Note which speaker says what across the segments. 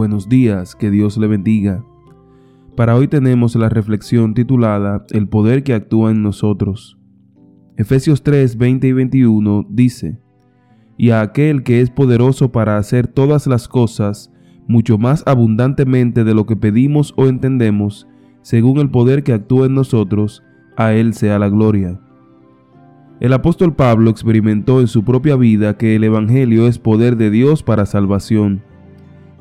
Speaker 1: Buenos días, que Dios le bendiga. Para hoy tenemos la reflexión titulada El poder que actúa en nosotros. Efesios 3, 20 y 21 dice, Y a aquel que es poderoso para hacer todas las cosas, mucho más abundantemente de lo que pedimos o entendemos, según el poder que actúa en nosotros, a Él sea la gloria. El apóstol Pablo experimentó en su propia vida que el Evangelio es poder de Dios para salvación.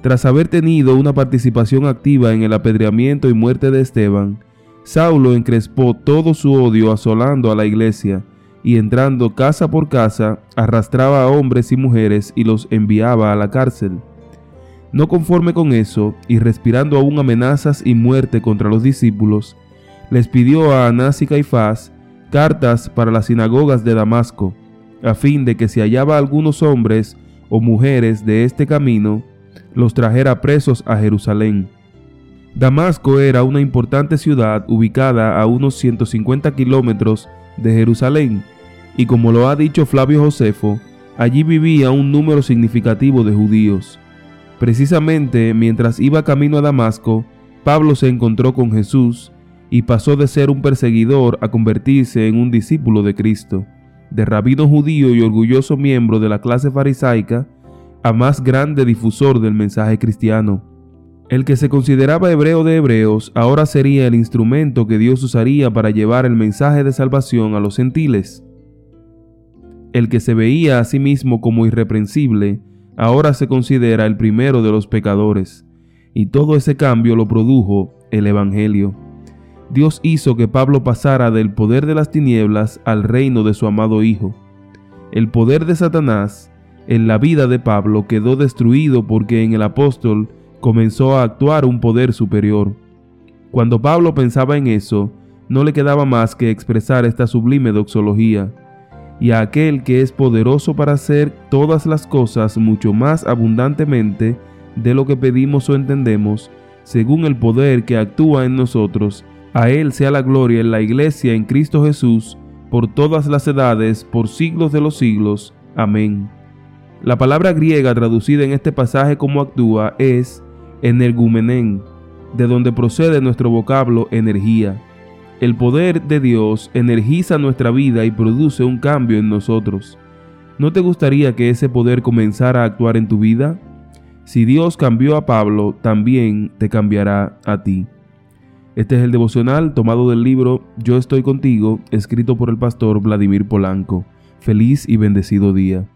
Speaker 1: Tras haber tenido una participación activa en el apedreamiento y muerte de Esteban, Saulo encrespó todo su odio asolando a la iglesia y entrando casa por casa arrastraba a hombres y mujeres y los enviaba a la cárcel. No conforme con eso, y respirando aún amenazas y muerte contra los discípulos, les pidió a Anás y Caifás cartas para las sinagogas de Damasco, a fin de que si hallaba algunos hombres o mujeres de este camino, los trajera presos a Jerusalén. Damasco era una importante ciudad ubicada a unos 150 kilómetros de Jerusalén, y como lo ha dicho Flavio Josefo, allí vivía un número significativo de judíos. Precisamente mientras iba camino a Damasco, Pablo se encontró con Jesús y pasó de ser un perseguidor a convertirse en un discípulo de Cristo, de rabino judío y orgulloso miembro de la clase farisaica, a más grande difusor del mensaje cristiano. El que se consideraba hebreo de hebreos ahora sería el instrumento que Dios usaría para llevar el mensaje de salvación a los gentiles. El que se veía a sí mismo como irreprensible ahora se considera el primero de los pecadores, y todo ese cambio lo produjo el Evangelio. Dios hizo que Pablo pasara del poder de las tinieblas al reino de su amado Hijo. El poder de Satanás en la vida de Pablo quedó destruido porque en el apóstol comenzó a actuar un poder superior. Cuando Pablo pensaba en eso, no le quedaba más que expresar esta sublime doxología. Y a aquel que es poderoso para hacer todas las cosas mucho más abundantemente de lo que pedimos o entendemos, según el poder que actúa en nosotros, a Él sea la gloria en la Iglesia en Cristo Jesús, por todas las edades, por siglos de los siglos. Amén. La palabra griega traducida en este pasaje como actúa es energumenen, de donde procede nuestro vocablo energía. El poder de Dios energiza nuestra vida y produce un cambio en nosotros. ¿No te gustaría que ese poder comenzara a actuar en tu vida? Si Dios cambió a Pablo, también te cambiará a ti. Este es el devocional tomado del libro Yo estoy contigo, escrito por el pastor Vladimir Polanco. Feliz y bendecido día.